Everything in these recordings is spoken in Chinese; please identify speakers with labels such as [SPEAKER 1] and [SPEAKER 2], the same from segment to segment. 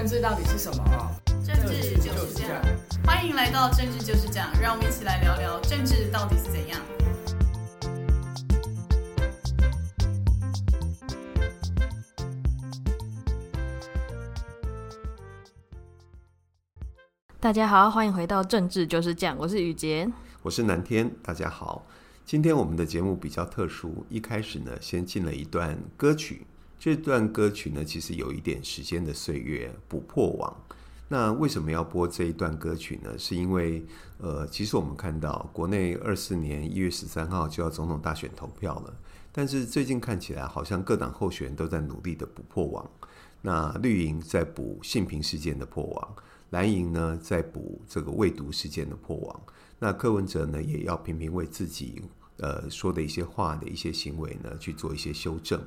[SPEAKER 1] 政治到底是什么？
[SPEAKER 2] 政治就是这样。欢迎来到政治就是这样，让我们一起来聊聊政治到底是怎样。
[SPEAKER 3] 大家好，欢迎回到政治就是这样，我是雨洁，
[SPEAKER 4] 我是南天，大家好。今天我们的节目比较特殊，一开始呢，先进了一段歌曲。这段歌曲呢，其实有一点时间的岁月，补破网。那为什么要播这一段歌曲呢？是因为，呃，其实我们看到国内二四年一月十三号就要总统大选投票了，但是最近看起来好像各党候选人都在努力的补破网。那绿营在补性平事件的破网，蓝营呢在补这个未读事件的破网。那柯文哲呢也要频频为自己呃说的一些话的一些行为呢去做一些修正。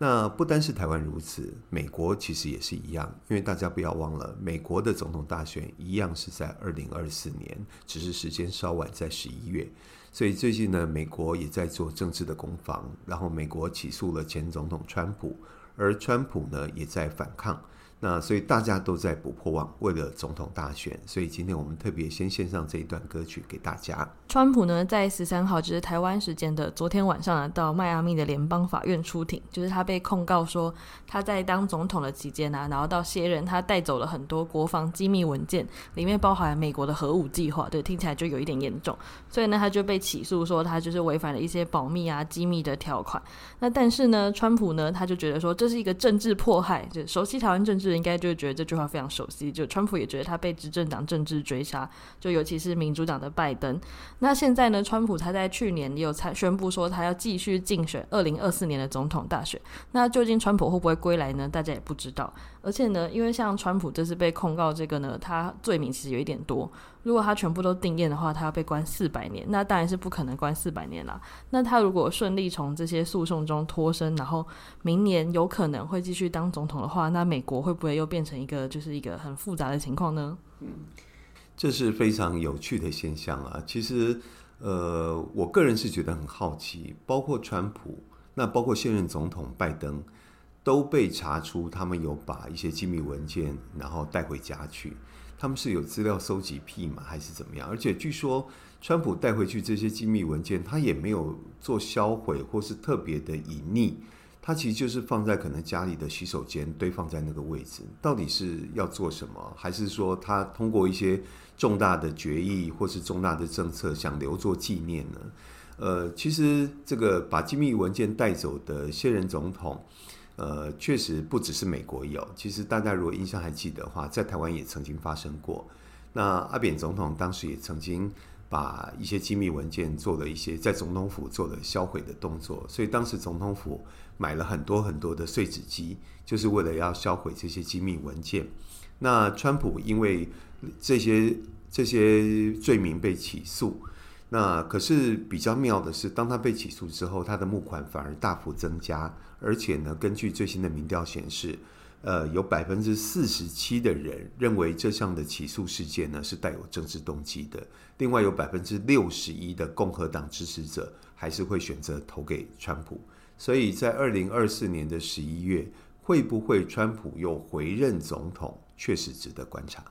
[SPEAKER 4] 那不单是台湾如此，美国其实也是一样，因为大家不要忘了，美国的总统大选一样是在二零二四年，只是时间稍晚，在十一月。所以最近呢，美国也在做政治的攻防，然后美国起诉了前总统川普，而川普呢也在反抗。那所以大家都在不破网，为了总统大选，所以今天我们特别先献上这一段歌曲给大家。
[SPEAKER 3] 川普呢，在十三号，就是台湾时间的昨天晚上呢，到迈阿密的联邦法院出庭，就是他被控告说他在当总统的期间呢、然后到卸任，他带走了很多国防机密文件，里面包含美国的核武计划，对，听起来就有一点严重，所以呢，他就被起诉说他就是违反了一些保密啊、机密的条款。那但是呢，川普呢，他就觉得说这是一个政治迫害，就熟悉台湾政治。应该就觉得这句话非常熟悉，就川普也觉得他被执政党政治追杀，就尤其是民主党的拜登。那现在呢，川普他在去年也有才宣布说他要继续竞选二零二四年的总统大选。那究竟川普会不会归来呢？大家也不知道。而且呢，因为像川普这次被控告这个呢，他罪名其实有一点多。如果他全部都定谳的话，他要被关四百年，那当然是不可能关四百年啦。那他如果顺利从这些诉讼中脱身，然后明年有可能会继续当总统的话，那美国会不会又变成一个就是一个很复杂的情况呢？
[SPEAKER 4] 嗯，这是非常有趣的现象啊。其实，呃，我个人是觉得很好奇，包括川普，那包括现任总统拜登，都被查出他们有把一些机密文件然后带回家去。他们是有资料收集癖吗？还是怎么样？而且据说，川普带回去这些机密文件，他也没有做销毁或是特别的隐匿，他其实就是放在可能家里的洗手间堆放在那个位置。到底是要做什么？还是说他通过一些重大的决议或是重大的政策想留作纪念呢？呃，其实这个把机密文件带走的现任总统。呃，确实不只是美国有，其实大家如果印象还记得的话，在台湾也曾经发生过。那阿扁总统当时也曾经把一些机密文件做了一些在总统府做了销毁的动作，所以当时总统府买了很多很多的碎纸机，就是为了要销毁这些机密文件。那川普因为这些这些罪名被起诉。那可是比较妙的是，当他被起诉之后，他的募款反而大幅增加，而且呢，根据最新的民调显示，呃，有百分之四十七的人认为这项的起诉事件呢是带有政治动机的。另外有百分之六十一的共和党支持者还是会选择投给川普。所以在二零二四年的十一月，会不会川普又回任总统，确实值得观察。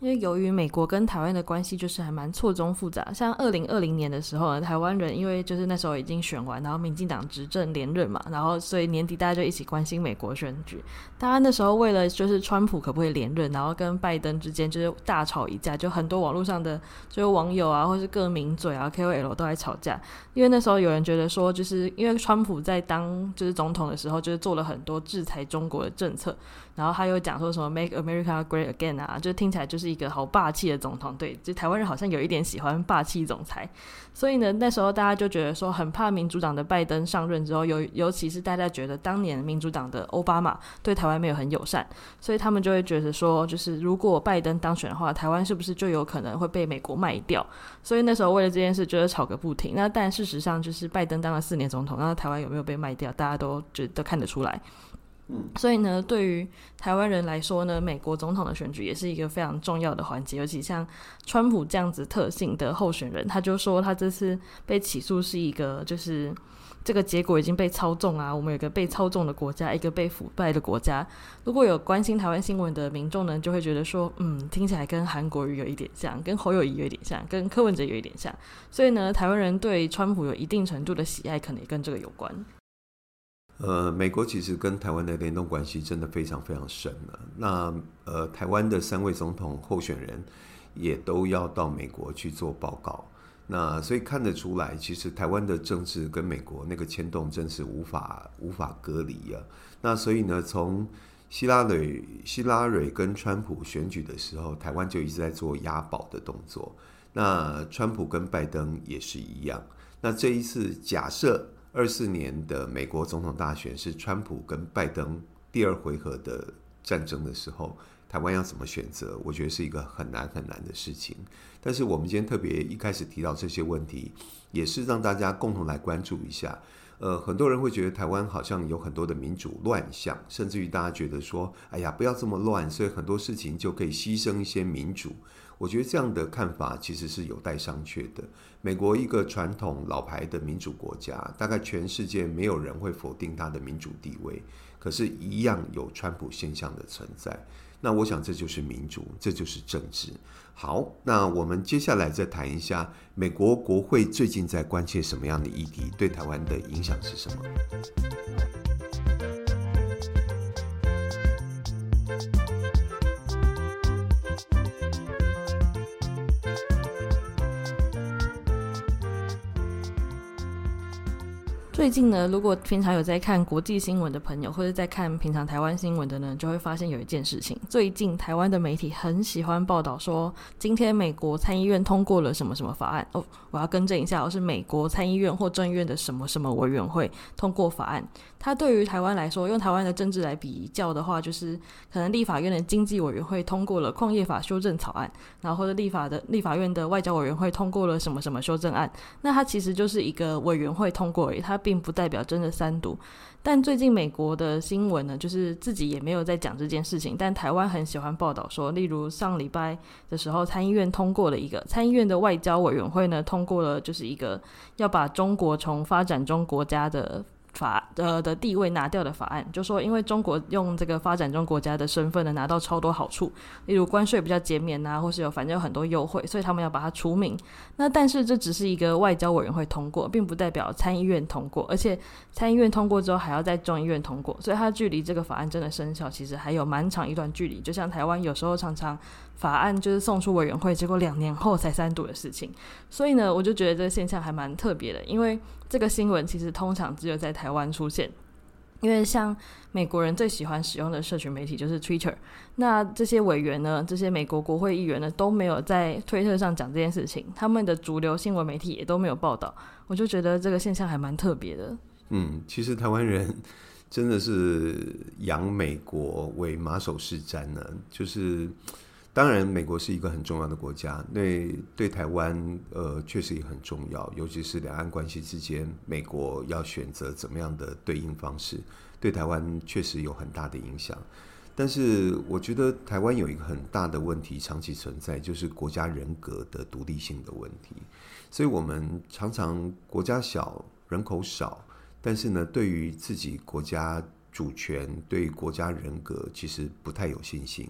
[SPEAKER 3] 因为由于美国跟台湾的关系就是还蛮错综复杂，像二零二零年的时候呢，台湾人因为就是那时候已经选完，然后民进党执政连任嘛，然后所以年底大家就一起关心美国选举。大家那时候为了就是川普可不可以连任，然后跟拜登之间就是大吵一架，就很多网络上的就是网友啊，或是各名嘴啊，KOL 都在吵架。因为那时候有人觉得说，就是因为川普在当就是总统的时候，就是做了很多制裁中国的政策。然后他又讲说什么 “Make America Great Again” 啊，就听起来就是一个好霸气的总统。对，就台湾人好像有一点喜欢霸气总裁。所以呢，那时候大家就觉得说，很怕民主党的拜登上任之后，尤尤其是大家觉得当年民主党的奥巴马对台湾没有很友善，所以他们就会觉得说，就是如果拜登当选的话，台湾是不是就有可能会被美国卖掉？所以那时候为了这件事，就是吵个不停。那但事实上，就是拜登当了四年总统，那台湾有没有被卖掉，大家都觉得都看得出来。所以呢，对于台湾人来说呢，美国总统的选举也是一个非常重要的环节。尤其像川普这样子特性的候选人，他就说他这次被起诉是一个就是这个结果已经被操纵啊，我们有个被操纵的国家，一个被腐败的国家。如果有关心台湾新闻的民众呢，就会觉得说，嗯，听起来跟韩国瑜有一点像，跟侯友谊有一点像，跟柯文哲有一点像。所以呢，台湾人对川普有一定程度的喜爱，可能也跟这个有关。
[SPEAKER 4] 呃，美国其实跟台湾的联动关系真的非常非常深了。那呃，台湾的三位总统候选人也都要到美国去做报告。那所以看得出来，其实台湾的政治跟美国那个牵动真是无法无法隔离啊。那所以呢，从希拉蕊希拉蕊跟川普选举的时候，台湾就一直在做押宝的动作。那川普跟拜登也是一样。那这一次假设二四年的美国总统大选是川普跟拜登第二回合的战争的时候。台湾要怎么选择？我觉得是一个很难很难的事情。但是我们今天特别一开始提到这些问题，也是让大家共同来关注一下。呃，很多人会觉得台湾好像有很多的民主乱象，甚至于大家觉得说：“哎呀，不要这么乱。”所以很多事情就可以牺牲一些民主。我觉得这样的看法其实是有待商榷的。美国一个传统老牌的民主国家，大概全世界没有人会否定它的民主地位，可是，一样有川普现象的存在。那我想这就是民主，这就是政治。好，那我们接下来再谈一下美国国会最近在关切什么样的议题，对台湾的影响是什么？
[SPEAKER 3] 最近呢，如果平常有在看国际新闻的朋友，或者在看平常台湾新闻的呢，就会发现有一件事情：最近台湾的媒体很喜欢报道说，今天美国参议院通过了什么什么法案。哦，我要更正一下，我是美国参议院或众议院的什么什么委员会通过法案。它对于台湾来说，用台湾的政治来比较的话，就是可能立法院的经济委员会通过了矿业法修正草案，然后或者立法的立法院的外交委员会通过了什么什么修正案。那它其实就是一个委员会通过而已，它并并不代表真的三毒，但最近美国的新闻呢，就是自己也没有在讲这件事情，但台湾很喜欢报道说，例如上礼拜的时候，参议院通过了一个参议院的外交委员会呢，通过了就是一个要把中国从发展中国家的。法呃的地位拿掉的法案，就说因为中国用这个发展中国家的身份呢，拿到超多好处，例如关税比较减免呐，或是有反正有很多优惠，所以他们要把它除名。那但是这只是一个外交委员会通过，并不代表参议院通过，而且参议院通过之后还要在众议院通过，所以它距离这个法案真的生效，其实还有蛮长一段距离。就像台湾有时候常常。法案就是送出委员会，结果两年后才三读的事情，所以呢，我就觉得这个现象还蛮特别的。因为这个新闻其实通常只有在台湾出现，因为像美国人最喜欢使用的社群媒体就是 Twitter，那这些委员呢，这些美国国会议员呢都没有在推特上讲这件事情，他们的主流新闻媒体也都没有报道，我就觉得这个现象还蛮特别的。
[SPEAKER 4] 嗯，其实台湾人真的是养美国为马首是瞻呢，就是。当然，美国是一个很重要的国家，对对台湾，呃，确实也很重要。尤其是两岸关系之间，美国要选择怎么样的对应方式，对台湾确实有很大的影响。但是，我觉得台湾有一个很大的问题长期存在，就是国家人格的独立性的问题。所以我们常常国家小，人口少，但是呢，对于自己国家。主权对国家人格其实不太有信心，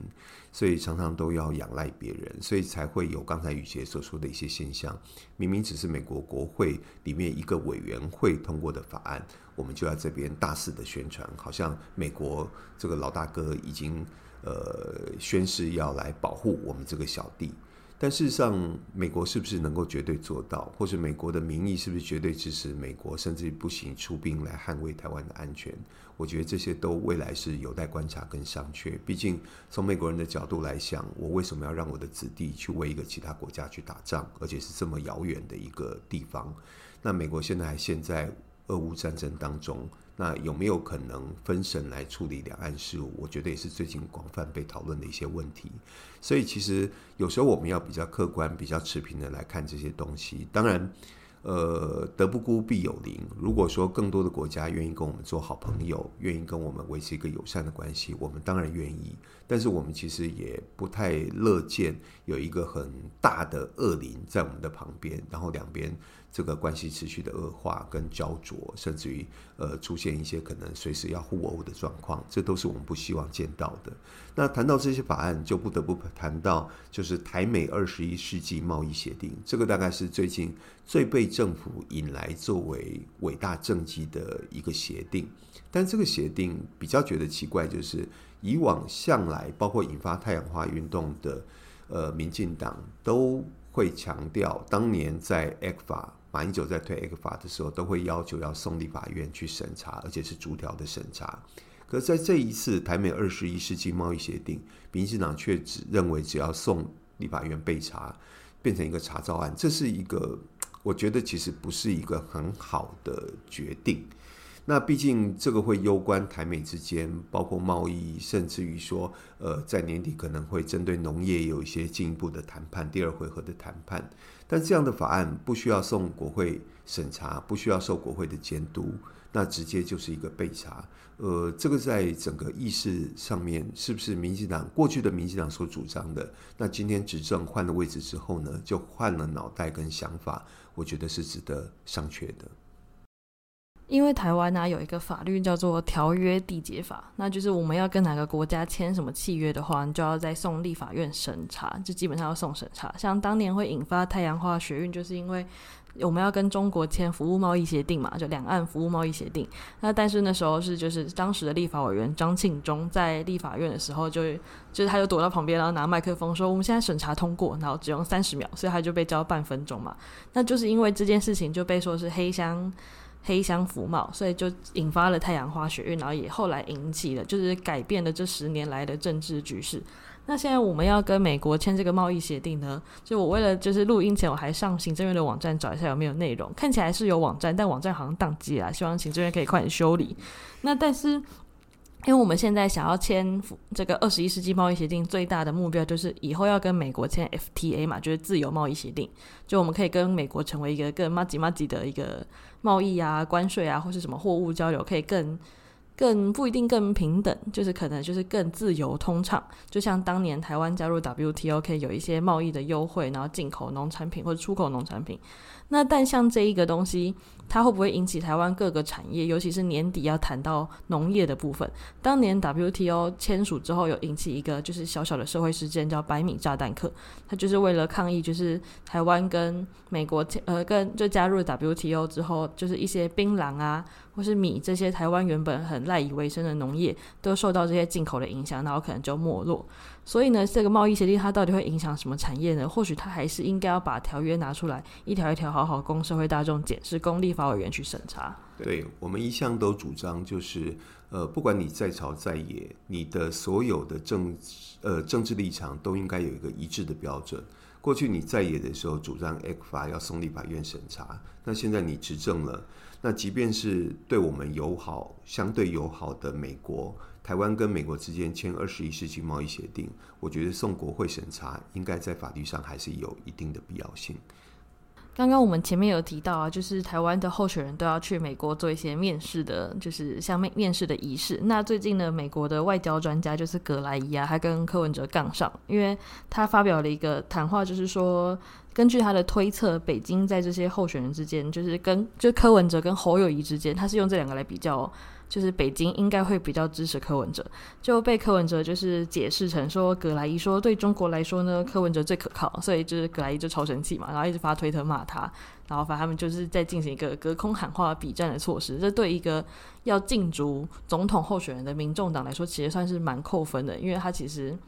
[SPEAKER 4] 所以常常都要仰赖别人，所以才会有刚才宇杰所说的一些现象。明明只是美国国会里面一个委员会通过的法案，我们就在这边大肆的宣传，好像美国这个老大哥已经呃宣誓要来保护我们这个小弟。但事实上，美国是不是能够绝对做到，或者美国的民意是不是绝对支持美国，甚至不行出兵来捍卫台湾的安全？我觉得这些都未来是有待观察跟商榷。毕竟从美国人的角度来想，我为什么要让我的子弟去为一个其他国家去打仗，而且是这么遥远的一个地方？那美国现在还陷在俄乌战争当中。那有没有可能分神来处理两岸事务？我觉得也是最近广泛被讨论的一些问题。所以其实有时候我们要比较客观、比较持平的来看这些东西。当然，呃，德不孤必有邻。如果说更多的国家愿意跟我们做好朋友，愿意跟我们维持一个友善的关系，我们当然愿意。但是我们其实也不太乐见有一个很大的恶邻在我们的旁边，然后两边这个关系持续的恶化跟焦灼，甚至于呃出现一些可能随时要互殴的状况，这都是我们不希望见到的。那谈到这些法案，就不得不谈到就是台美二十一世纪贸易协定，这个大概是最近最被政府引来作为伟大政绩的一个协定。但这个协定比较觉得奇怪，就是以往向来包括引发太阳花运动的呃民进党都会强调，当年在 ECFA。马英九在推艾克法的时候，都会要求要送立法院去审查，而且是逐条的审查。可是在这一次台美二十一世纪贸易协定，民进党却只认为只要送立法院备查，变成一个查照案，这是一个我觉得其实不是一个很好的决定。那毕竟这个会攸关台美之间，包括贸易，甚至于说，呃，在年底可能会针对农业有一些进一步的谈判，第二回合的谈判。但这样的法案不需要送国会审查，不需要受国会的监督，那直接就是一个备查。呃，这个在整个议事上面，是不是民进党过去的民进党所主张的？那今天执政换了位置之后呢，就换了脑袋跟想法，我觉得是值得商榷的。
[SPEAKER 3] 因为台湾呢、有一个法律叫做条约缔结法，那就是我们要跟哪个国家签什么契约的话，你就要再送立法院审查，就基本上要送审查。像当年会引发太阳花学运，就是因为我们要跟中国签服务贸易协定嘛，就两岸服务贸易协定。那但是那时候是就是当时的立法委员张庆忠在立法院的时候就，就就是他就躲到旁边，然后拿麦克风说我们现在审查通过，然后只用三十秒，所以他就被交半分钟嘛。那就是因为这件事情就被说是黑箱。黑箱浮帽，所以就引发了太阳花学运，然后也后来引起了，就是改变了这十年来的政治局势。那现在我们要跟美国签这个贸易协定呢？就我为了就是录音前，我还上行政院的网站找一下有没有内容，看起来是有网站，但网站好像宕机了，希望行政院可以快点修理。那但是。因为我们现在想要签这个二十一世纪贸易协定，最大的目标就是以后要跟美国签 FTA 嘛，就是自由贸易协定，就我们可以跟美国成为一个更麻吉麻吉的一个贸易啊、关税啊，或是什么货物交流，可以更更不一定更平等，就是可能就是更自由通畅。就像当年台湾加入 WTO，可以有一些贸易的优惠，然后进口农产品或者出口农产品。那但像这一个东西，它会不会引起台湾各个产业，尤其是年底要谈到农业的部分？当年 WTO 签署之后，有引起一个就是小小的社会事件，叫白米炸弹客。它就是为了抗议，就是台湾跟美国呃跟就加入 WTO 之后，就是一些槟榔啊或是米这些台湾原本很赖以为生的农业，都受到这些进口的影响，然后可能就没落。所以呢，这个贸易协定它到底会影响什么产业呢？或许它还是应该要把条约拿出来，一条一条好好好供社会大众检视，供立法委员去审查。
[SPEAKER 4] 对，我们一向都主张，就是呃，不管你在朝在野，你的所有的政呃政治立场都应该有一个一致的标准。过去你在野的时候主张 ECFA 要送立法院审查，那现在你执政了，那即便是对我们友好、相对友好的美国。台湾跟美国之间签二十一世纪贸易协定，我觉得送国会审查应该在法律上还是有一定的必要性。
[SPEAKER 3] 刚刚我们前面有提到啊，就是台湾的候选人都要去美国做一些面试的，就是像面面试的仪式。那最近呢，美国的外交专家就是葛莱伊啊，他跟柯文哲杠上，因为他发表了一个谈话，就是说根据他的推测，北京在这些候选人之间，就是跟就柯文哲跟侯友谊之间，他是用这两个来比较。就是北京应该会比较支持柯文哲，就被柯文哲就是解释成说，葛莱伊说对中国来说呢，柯文哲最可靠，所以就是葛莱伊就超生气嘛，然后一直发推特骂他，然后反正他们就是在进行一个隔空喊话、比战的措施。这对一个要竞逐总统候选人的民众党来说，其实算是蛮扣分的，因为他其实。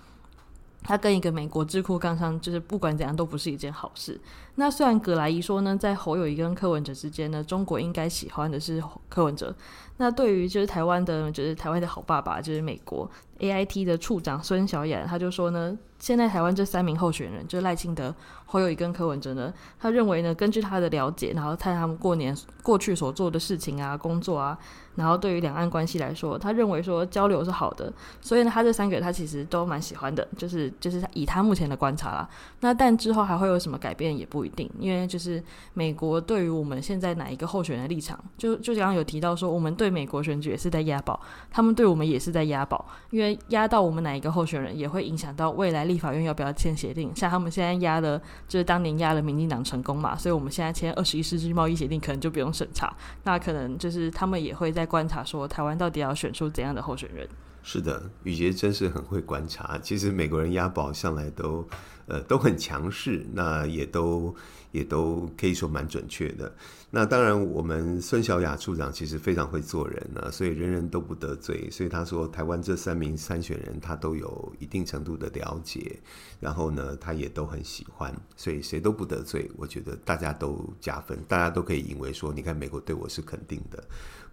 [SPEAKER 3] 他跟一个美国智库杠上，就是不管怎样都不是一件好事。那虽然葛莱仪说呢，在侯友谊跟柯文哲之间呢，中国应该喜欢的是柯文哲。那对于就是台湾的，就是台湾的好爸爸，就是美国 AIT 的处长孙小雅，他就说呢。现在台湾这三名候选人，就是赖清德、侯友谊跟柯文哲呢，他认为呢，根据他的了解，然后看他们过年过去所做的事情啊、工作啊，然后对于两岸关系来说，他认为说交流是好的，所以呢，他这三个他其实都蛮喜欢的，就是就是以他目前的观察啦。那但之后还会有什么改变也不一定，因为就是美国对于我们现在哪一个候选人的立场，就就刚刚有提到说，我们对美国选举也是在押宝，他们对我们也是在押宝，因为压到我们哪一个候选人，也会影响到未来立法院要不要签协定。像他们现在压的，就是当年压了民进党成功嘛，所以我们现在签二十一世纪贸易协定，可能就不用审查。那可能就是他们也会在观察，说台湾到底要选出怎样的候选人。
[SPEAKER 4] 是的，宇杰真是很会观察。其实美国人押宝向来都，呃，都很强势，那也都也都可以说蛮准确的。那当然，我们孙小雅处长其实非常会做人呢，所以人人都不得罪。所以他说，台湾这三名参选人他都有一定程度的了解，然后呢，他也都很喜欢，所以谁都不得罪。我觉得大家都加分，大家都可以认为说，你看美国对我是肯定的。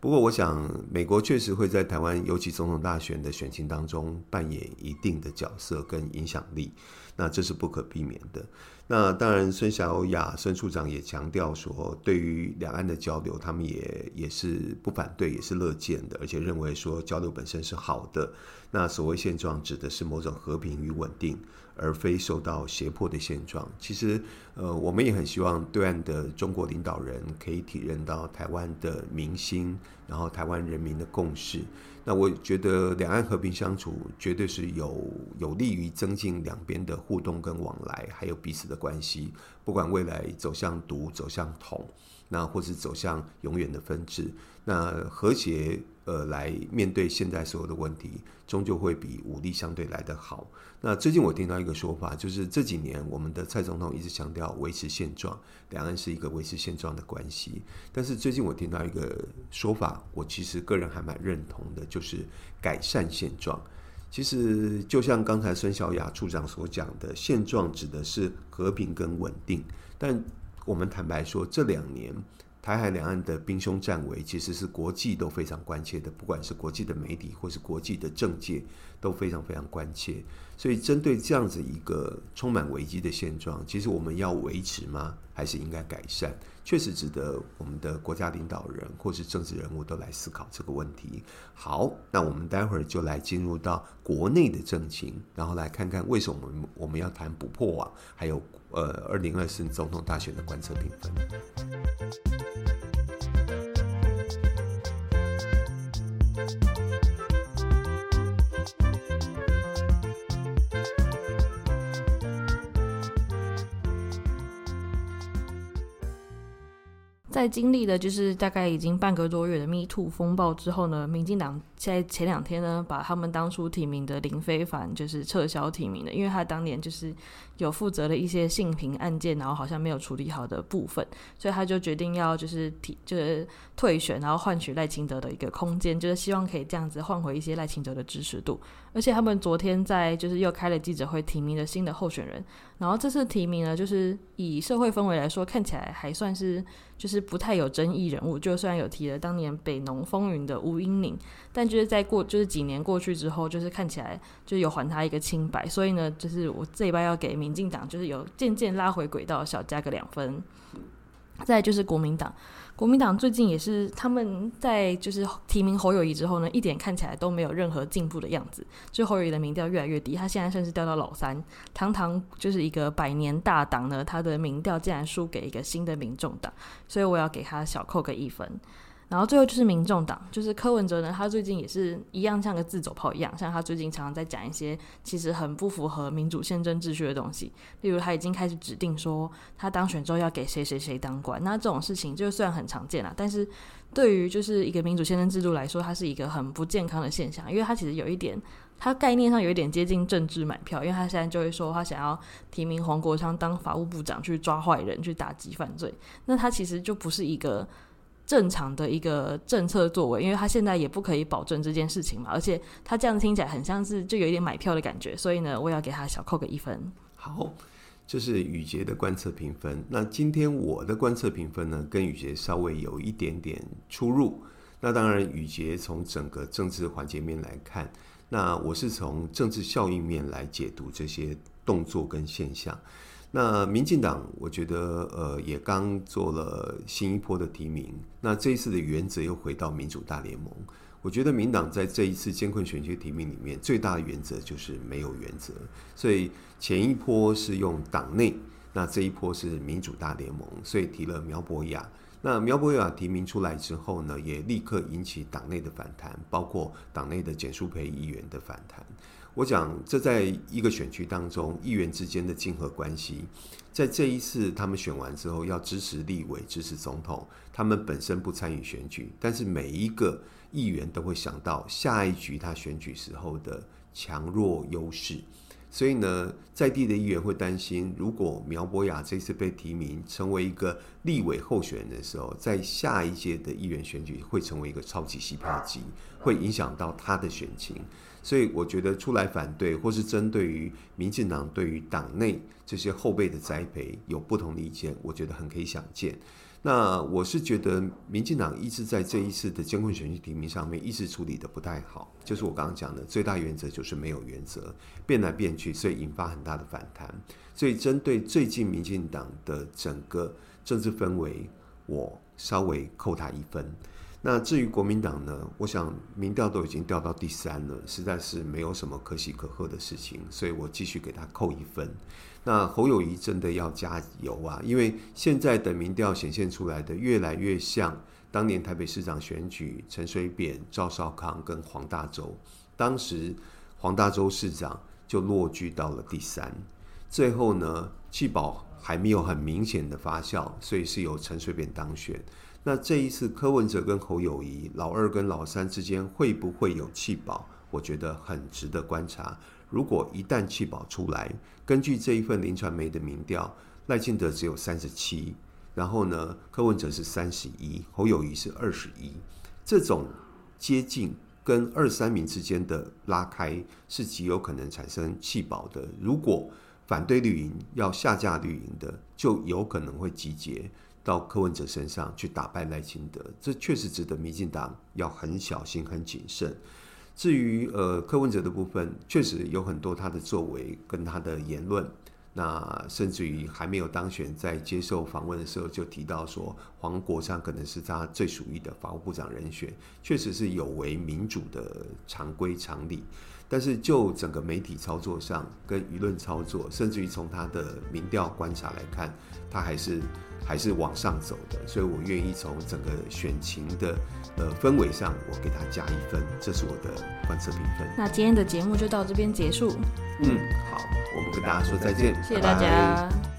[SPEAKER 4] 不过，我想美国确实会在台湾尤其总统大选的选情当中扮演一定的角色跟影响力，那这是不可避免的。那当然，孙小雅孙处长也强调说，对于两岸的交流，他们也也是不反对，也是乐见的，而且认为说交流本身是好的。那所谓现状指的是某种和平与稳定，而非受到胁迫的现状。其实，呃，我们也很希望对岸的中国领导人可以体认到台湾的民心，然后台湾人民的共识。那我觉得两岸和平相处绝对是有有利于增进两边的互动跟往来，还有彼此的关系。不管未来走向独、走向统，那或是走向永远的分治，那和谐呃来面对现在所有的问题，终究会比武力相对来得好。那最近我听到一个说法，就是这几年我们的蔡总统一直强调维持现状，两岸是一个维持现状的关系。但是最近我听到一个说法，我其实个人还蛮认同的，就是改善现状。其实就像刚才孙小雅处长所讲的，现状指的是和平跟稳定。但我们坦白说，这两年。台海两岸的兵凶战危，其实是国际都非常关切的，不管是国际的媒体或是国际的政界，都非常非常关切。所以，针对这样子一个充满危机的现状，其实我们要维持吗？还是应该改善？确实值得我们的国家领导人或是政治人物都来思考这个问题。好，那我们待会儿就来进入到国内的政情，然后来看看为什么我们我们要谈不破网，还有呃二零二四总统大选的观测评分。
[SPEAKER 3] 在经历了就是大概已经半个多月的 Me Too 风暴之后呢，民进党在前两天呢，把他们当初提名的林非凡就是撤销提名了，因为他当年就是有负责了一些性平案件，然后好像没有处理好的部分，所以他就决定要就是提就是退选，然后换取赖清德的一个空间，就是希望可以这样子换回一些赖清德的支持度。而且他们昨天在就是又开了记者会，提名了新的候选人，然后这次提名呢，就是以社会氛围来说，看起来还算是就是不太有争议人物，就虽然有提了当年北农风云的吴英宁。但就是在过就是几年过去之后，就是看起来就有还他一个清白，所以呢，就是我这一拜要给民进党，就是有渐渐拉回轨道，小加个两分。再就是国民党，国民党最近也是他们在就是提名侯友谊之后呢，一点看起来都没有任何进步的样子，就侯友谊的民调越来越低，他现在甚至掉到老三，堂堂就是一个百年大党呢，他的民调竟然输给一个新的民众党，所以我要给他小扣个一分。然后最后就是民众党，就是柯文哲呢，他最近也是一样像个自走炮一样，像他最近常常在讲一些其实很不符合民主宪政秩序的东西，例如他已经开始指定说他当选之后要给谁谁谁当官，那这种事情就虽然很常见啦，但是对于就是一个民主宪政制度来说，它是一个很不健康的现象，因为他其实有一点，他概念上有一点接近政治买票，因为他现在就会说他想要提名黄国昌当法务部长去抓坏人，去打击犯罪，那他其实就不是一个。正常的一个政策作为，因为他现在也不可以保证这件事情嘛，而且他这样听起来很像是就有一点买票的感觉，所以呢，我要给他小扣个一分。
[SPEAKER 4] 好，这是宇杰的观测评分。那今天我的观测评分呢，跟宇杰稍微有一点点出入。那当然，宇杰从整个政治环节面来看，那我是从政治效应面来解读这些动作跟现象。那民进党，我觉得呃也刚做了新一波的提名。那这一次的原则又回到民主大联盟。我觉得民党在这一次监困选区提名里面，最大的原则就是没有原则。所以前一波是用党内，那这一波是民主大联盟，所以提了苗博雅。那苗博雅提名出来之后呢，也立刻引起党内的反弹，包括党内的简淑培议员的反弹。我讲，这在一个选区当中，议员之间的竞合关系，在这一次他们选完之后，要支持立委、支持总统，他们本身不参与选举，但是每一个议员都会想到下一局他选举时候的强弱优势。所以呢，在地的议员会担心，如果苗博雅这次被提名成为一个立委候选人的时候，在下一届的议员选举会成为一个超级吸票机，会影响到他的选情。所以我觉得出来反对，或是针对于民进党对于党内这些后辈的栽培有不同的意见，我觉得很可以想见。那我是觉得，民进党一直在这一次的监控选举提名上面，一直处理得不太好。就是我刚刚讲的，最大原则就是没有原则，变来变去，所以引发很大的反弹。所以针对最近民进党的整个政治氛围，我稍微扣他一分。那至于国民党呢，我想民调都已经掉到第三了，实在是没有什么可喜可贺的事情，所以我继续给他扣一分。那侯友谊真的要加油啊！因为现在的民调显现出来的越来越像当年台北市长选举陈水扁、赵少康跟黄大洲，当时黄大洲市长就落居到了第三，最后呢弃保还没有很明显的发酵，所以是由陈水扁当选。那这一次柯文哲跟侯友谊老二跟老三之间会不会有弃保？我觉得很值得观察。如果一旦弃保出来，根据这一份林传媒的民调，赖清德只有三十七，然后呢，柯文哲是三十一，侯友谊是二十一，这种接近跟二三名之间的拉开是极有可能产生弃保的。如果反对绿营要下架绿营的，就有可能会集结到柯文哲身上去打败赖清德，这确实值得民进党要很小心、很谨慎。至于呃柯文哲的部分，确实有很多他的作为跟他的言论，那甚至于还没有当选，在接受访问的时候就提到说黄国昌可能是他最属意的法务部长人选，确实是有违民主的常规常理。但是就整个媒体操作上跟舆论操作，甚至于从他的民调观察来看，他还是。还是往上走的，所以我愿意从整个选情的呃氛围上，我给他加一分，这是我的观测评分。
[SPEAKER 3] 那今天的节目就到这边结束。
[SPEAKER 4] 嗯，好，我们跟大家说再见，
[SPEAKER 3] 谢谢大家。拜拜。